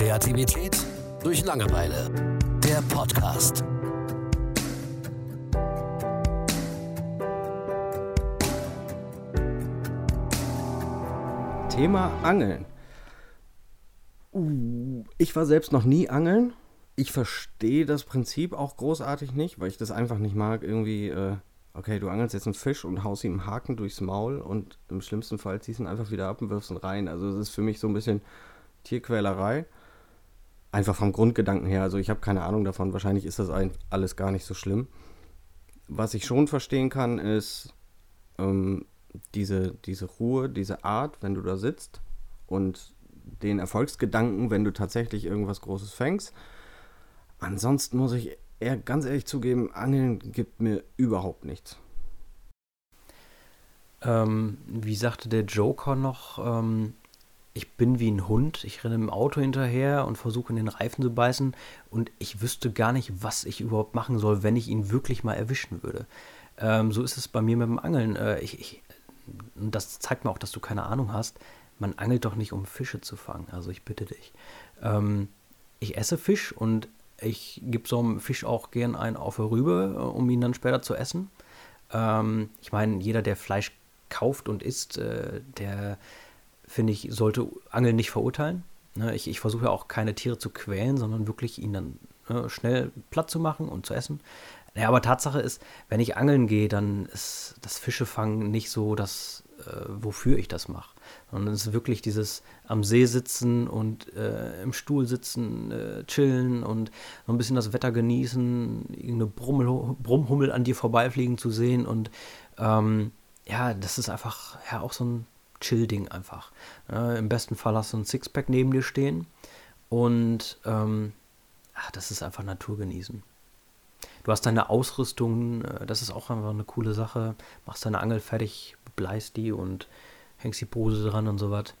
Kreativität durch Langeweile. Der Podcast. Thema Angeln. Uh, ich war selbst noch nie angeln. Ich verstehe das Prinzip auch großartig nicht, weil ich das einfach nicht mag. Irgendwie, äh, okay, du angelst jetzt einen Fisch und haust ihm einen Haken durchs Maul und im schlimmsten Fall ziehst ihn einfach wieder ab und wirfst ihn rein. Also, das ist für mich so ein bisschen Tierquälerei. Einfach vom Grundgedanken her. Also, ich habe keine Ahnung davon. Wahrscheinlich ist das alles gar nicht so schlimm. Was ich schon verstehen kann, ist, ähm, diese, diese Ruhe, diese Art, wenn du da sitzt und den Erfolgsgedanken, wenn du tatsächlich irgendwas Großes fängst. Ansonsten muss ich eher ganz ehrlich zugeben, Angeln gibt mir überhaupt nichts. Ähm, wie sagte der Joker noch, ähm, ich bin wie ein Hund, ich renne im Auto hinterher und versuche in den Reifen zu beißen und ich wüsste gar nicht, was ich überhaupt machen soll, wenn ich ihn wirklich mal erwischen würde. Ähm, so ist es bei mir mit dem Angeln. Äh, ich, ich, das zeigt mir auch, dass du keine Ahnung hast, man angelt doch nicht, um Fische zu fangen. Also ich bitte dich. Ähm, ich esse Fisch und ich gebe so einem Fisch auch gern einen auf der Rübe, äh, um ihn dann später zu essen. Ähm, ich meine, jeder, der Fleisch kauft und isst, äh, der, finde ich, sollte Angeln nicht verurteilen. Ne, ich, ich versuche ja auch keine Tiere zu quälen, sondern wirklich ihnen dann ne, schnell platt zu machen und zu essen. Ja, aber Tatsache ist, wenn ich angeln gehe, dann ist das Fischefangen nicht so das, äh, wofür ich das mache. Sondern es ist wirklich dieses am See sitzen und äh, im Stuhl sitzen, äh, chillen und so ein bisschen das Wetter genießen, irgendeine Brummel, Brummhummel an dir vorbeifliegen zu sehen. Und ähm, ja, das ist einfach ja auch so ein Chill-Ding einfach. Im besten Fall hast du ein Sixpack neben dir stehen und ähm, ach, das ist einfach Natur genießen. Du hast deine Ausrüstung, äh, das ist auch einfach eine coole Sache. Machst deine Angel fertig, bleist die und hängst die Pose dran und so was.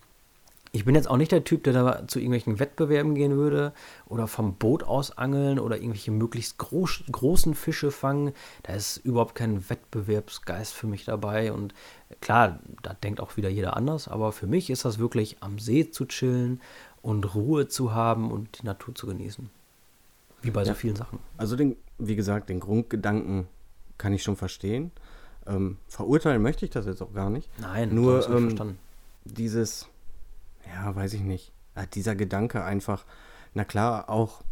Ich bin jetzt auch nicht der Typ, der da zu irgendwelchen Wettbewerben gehen würde oder vom Boot aus angeln oder irgendwelche möglichst groß, großen Fische fangen. Da ist überhaupt kein Wettbewerbsgeist für mich dabei. Und klar, da denkt auch wieder jeder anders, aber für mich ist das wirklich am See zu chillen und Ruhe zu haben und die Natur zu genießen. Wie bei ja. so vielen Sachen. Also den, wie gesagt, den Grundgedanken kann ich schon verstehen. Ähm, verurteilen möchte ich das jetzt auch gar nicht. Nein, nur ähm, verstanden. dieses, ja, weiß ich nicht, äh, dieser Gedanke einfach, na klar, auch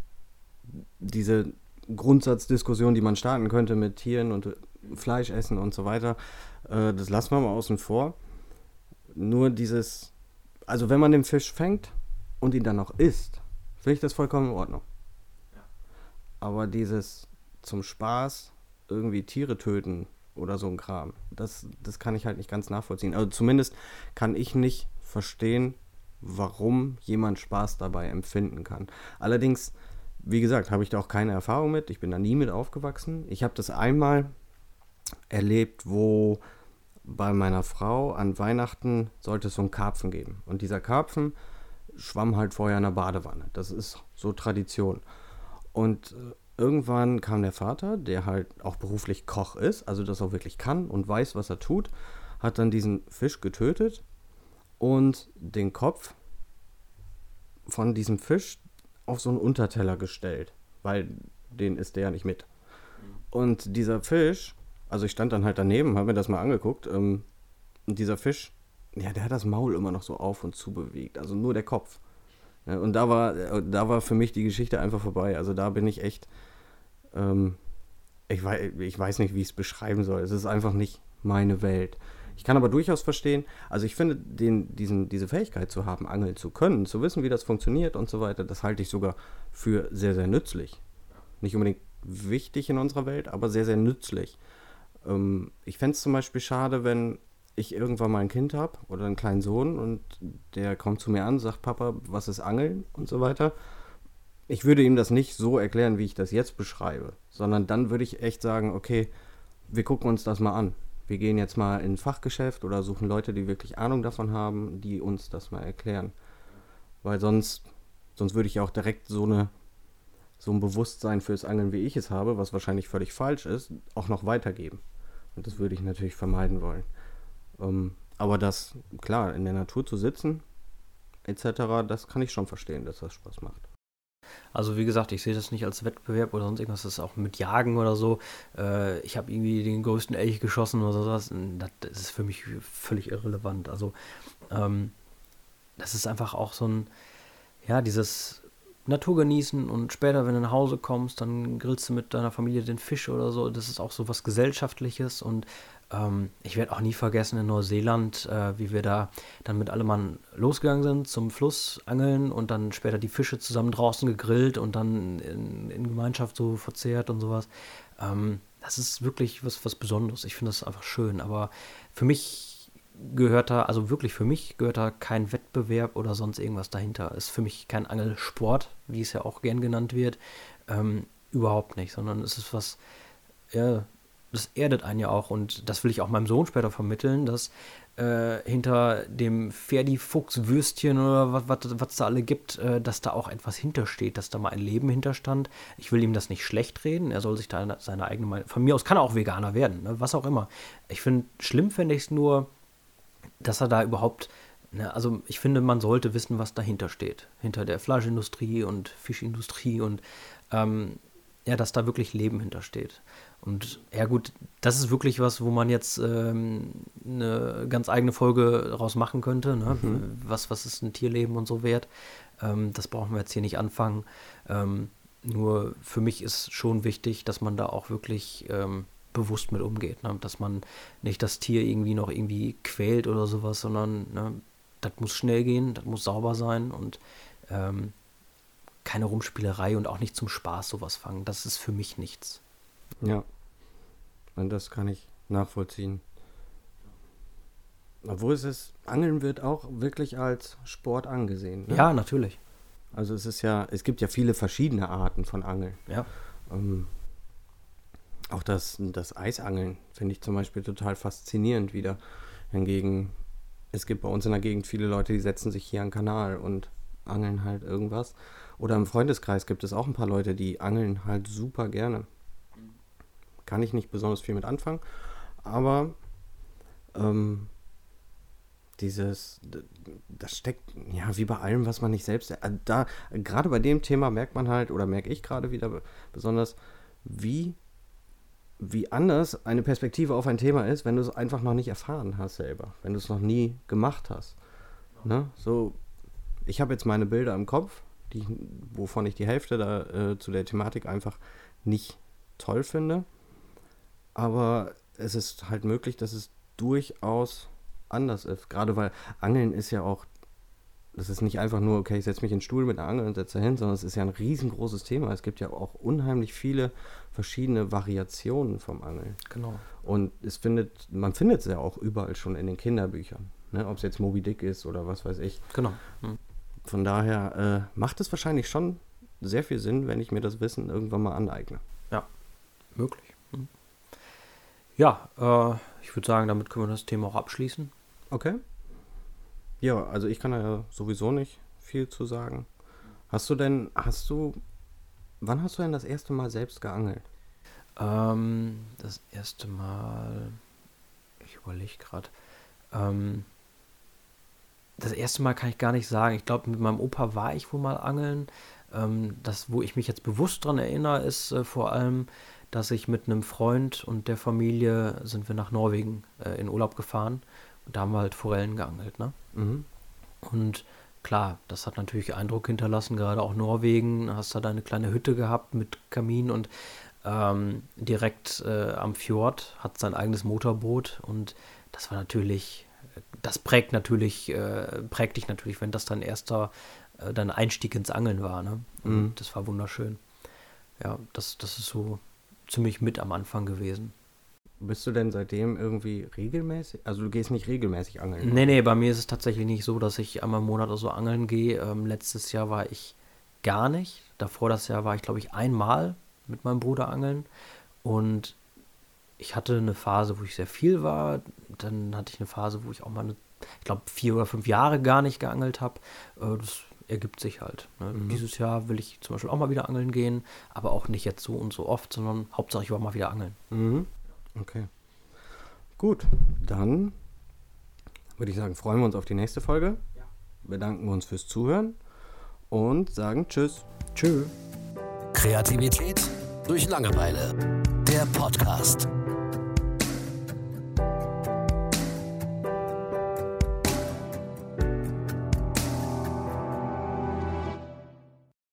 diese Grundsatzdiskussion, die man starten könnte mit Tieren und Fleisch essen und so weiter, äh, das lassen wir mal außen vor. Nur dieses, also wenn man den Fisch fängt und ihn dann noch isst, finde ich das vollkommen in Ordnung. Aber dieses zum Spaß irgendwie Tiere töten oder so ein Kram. Das, das kann ich halt nicht ganz nachvollziehen. Also zumindest kann ich nicht verstehen, warum jemand Spaß dabei empfinden kann. Allerdings, wie gesagt, habe ich da auch keine Erfahrung mit. Ich bin da nie mit aufgewachsen. Ich habe das einmal erlebt, wo bei meiner Frau an Weihnachten sollte es so einen Karpfen geben. Und dieser Karpfen schwamm halt vorher in der Badewanne. Das ist so Tradition. Und äh, irgendwann kam der Vater, der halt auch beruflich Koch ist, also das auch wirklich kann und weiß, was er tut, hat dann diesen Fisch getötet und den Kopf von diesem Fisch auf so einen Unterteller gestellt, weil den isst der ja nicht mit. Und dieser Fisch, also ich stand dann halt daneben, habe mir das mal angeguckt, ähm, und dieser Fisch, ja, der hat das Maul immer noch so auf und zu bewegt, also nur der Kopf. Ja, und da war, da war für mich die Geschichte einfach vorbei. Also da bin ich echt, ähm, ich, weiß, ich weiß nicht, wie ich es beschreiben soll. Es ist einfach nicht meine Welt. Ich kann aber durchaus verstehen, also ich finde, den, diesen, diese Fähigkeit zu haben, angeln zu können, zu wissen, wie das funktioniert und so weiter, das halte ich sogar für sehr, sehr nützlich. Nicht unbedingt wichtig in unserer Welt, aber sehr, sehr nützlich. Ähm, ich fände es zum Beispiel schade, wenn ich irgendwann mal ein Kind habe oder einen kleinen Sohn und der kommt zu mir an, sagt, Papa, was ist Angeln und so weiter ich würde ihm das nicht so erklären, wie ich das jetzt beschreibe, sondern dann würde ich echt sagen, okay, wir gucken uns das mal an. Wir gehen jetzt mal in ein Fachgeschäft oder suchen Leute, die wirklich Ahnung davon haben, die uns das mal erklären. Weil sonst, sonst würde ich auch direkt so eine so ein Bewusstsein fürs Angeln, wie ich es habe, was wahrscheinlich völlig falsch ist, auch noch weitergeben. Und das würde ich natürlich vermeiden wollen. Ähm, aber das, klar, in der Natur zu sitzen, etc., das kann ich schon verstehen, dass das Spaß macht. Also wie gesagt, ich sehe das nicht als Wettbewerb oder sonst irgendwas, das ist auch mit Jagen oder so. Äh, ich habe irgendwie den größten Elch geschossen oder sowas. Das ist für mich völlig irrelevant. Also ähm, das ist einfach auch so ein, ja, dieses Natur genießen und später, wenn du nach Hause kommst, dann grillst du mit deiner Familie den Fisch oder so. Das ist auch so was Gesellschaftliches und ähm, ich werde auch nie vergessen in Neuseeland, äh, wie wir da dann mit allem Mann losgegangen sind zum Fluss angeln und dann später die Fische zusammen draußen gegrillt und dann in, in Gemeinschaft so verzehrt und sowas. Ähm, das ist wirklich was, was Besonderes. Ich finde das einfach schön. Aber für mich gehört da, also wirklich für mich gehört da kein Wettbewerb oder sonst irgendwas dahinter. Ist für mich kein Angelsport, wie es ja auch gern genannt wird. Ähm, überhaupt nicht, sondern es ist was, ja, das erdet einen ja auch und das will ich auch meinem Sohn später vermitteln, dass äh, hinter dem Ferdi-Fuchs-Würstchen oder was es da alle gibt, äh, dass da auch etwas hintersteht, dass da mal ein Leben hinterstand. Ich will ihm das nicht schlecht reden, er soll sich da seine eigene Meinung. Von mir aus kann er auch Veganer werden, ne? was auch immer. Ich finde, schlimm fände ich es nur, dass er da überhaupt. Ne, also ich finde, man sollte wissen, was dahinter steht. Hinter der Fleischindustrie und Fischindustrie und ähm, ja, dass da wirklich Leben hintersteht. Und ja gut, das ist wirklich was, wo man jetzt ähm, eine ganz eigene Folge daraus machen könnte. Ne? Mhm. Was, was ist ein Tierleben und so wert? Ähm, das brauchen wir jetzt hier nicht anfangen. Ähm, nur für mich ist schon wichtig, dass man da auch wirklich ähm, bewusst mit umgeht. Ne? Dass man nicht das Tier irgendwie noch irgendwie quält oder sowas, sondern ne, das muss schnell gehen, das muss sauber sein und ähm, keine Rumspielerei und auch nicht zum Spaß sowas fangen. Das ist für mich nichts. Ja. Und das kann ich nachvollziehen. Obwohl es ist, Angeln wird auch wirklich als Sport angesehen. Ne? Ja, natürlich. Also es ist ja, es gibt ja viele verschiedene Arten von Angeln. Ja. Ähm, auch das, das Eisangeln finde ich zum Beispiel total faszinierend wieder. Hingegen, es gibt bei uns in der Gegend viele Leute, die setzen sich hier an Kanal und angeln halt irgendwas. Oder im Freundeskreis gibt es auch ein paar Leute, die angeln halt super gerne kann ich nicht besonders viel mit anfangen. Aber ähm, dieses, das steckt, ja, wie bei allem, was man nicht selbst, äh, da, gerade bei dem Thema merkt man halt, oder merke ich gerade wieder besonders, wie, wie anders eine Perspektive auf ein Thema ist, wenn du es einfach noch nicht erfahren hast selber, wenn du es noch nie gemacht hast. Ne? So, ich habe jetzt meine Bilder im Kopf, die, wovon ich die Hälfte da äh, zu der Thematik einfach nicht toll finde aber es ist halt möglich, dass es durchaus anders ist. Gerade weil Angeln ist ja auch, das ist nicht einfach nur, okay, ich setze mich in den Stuhl mit einer Angel und setze hin, sondern es ist ja ein riesengroßes Thema. Es gibt ja auch unheimlich viele verschiedene Variationen vom Angeln. Genau. Und es findet, man findet es ja auch überall schon in den Kinderbüchern. Ne? Ob es jetzt Moby Dick ist oder was weiß ich. Genau. Hm. Von daher äh, macht es wahrscheinlich schon sehr viel Sinn, wenn ich mir das Wissen irgendwann mal aneigne. Ja, möglich. Ja, äh, ich würde sagen, damit können wir das Thema auch abschließen. Okay. Ja, also ich kann da ja sowieso nicht viel zu sagen. Hast du denn, hast du, wann hast du denn das erste Mal selbst geangelt? Ähm, das erste Mal, ich überlege gerade, ähm, das erste Mal kann ich gar nicht sagen. Ich glaube, mit meinem Opa war ich wohl mal angeln. Ähm, das, wo ich mich jetzt bewusst dran erinnere, ist äh, vor allem dass ich mit einem Freund und der Familie sind wir nach Norwegen äh, in Urlaub gefahren und da haben wir halt Forellen geangelt, ne? Mhm. Und klar, das hat natürlich Eindruck hinterlassen, gerade auch Norwegen, hast da deine kleine Hütte gehabt mit Kamin und ähm, direkt äh, am Fjord hat sein eigenes Motorboot und das war natürlich, das prägt natürlich, äh, prägt dich natürlich, wenn das dein erster, äh, dein Einstieg ins Angeln war, ne? Mhm. das war wunderschön. Ja, das, das ist so ziemlich mit am Anfang gewesen. Bist du denn seitdem irgendwie regelmäßig? Also du gehst nicht regelmäßig angeln? Nee, nee, bei mir ist es tatsächlich nicht so, dass ich einmal im Monat oder so angeln gehe. Ähm, letztes Jahr war ich gar nicht. Davor das Jahr war ich, glaube ich, einmal mit meinem Bruder angeln. Und ich hatte eine Phase, wo ich sehr viel war. Dann hatte ich eine Phase, wo ich auch mal, eine, ich glaube, vier oder fünf Jahre gar nicht geangelt habe. Äh, das ergibt sich halt. Ne? Mhm. Dieses Jahr will ich zum Beispiel auch mal wieder angeln gehen, aber auch nicht jetzt so und so oft, sondern Hauptsache ich war mal wieder angeln. Mhm. Okay. Gut, dann würde ich sagen, freuen wir uns auf die nächste Folge. Ja. bedanken wir uns fürs Zuhören und sagen Tschüss. Tschö. Kreativität durch Langeweile. Der Podcast.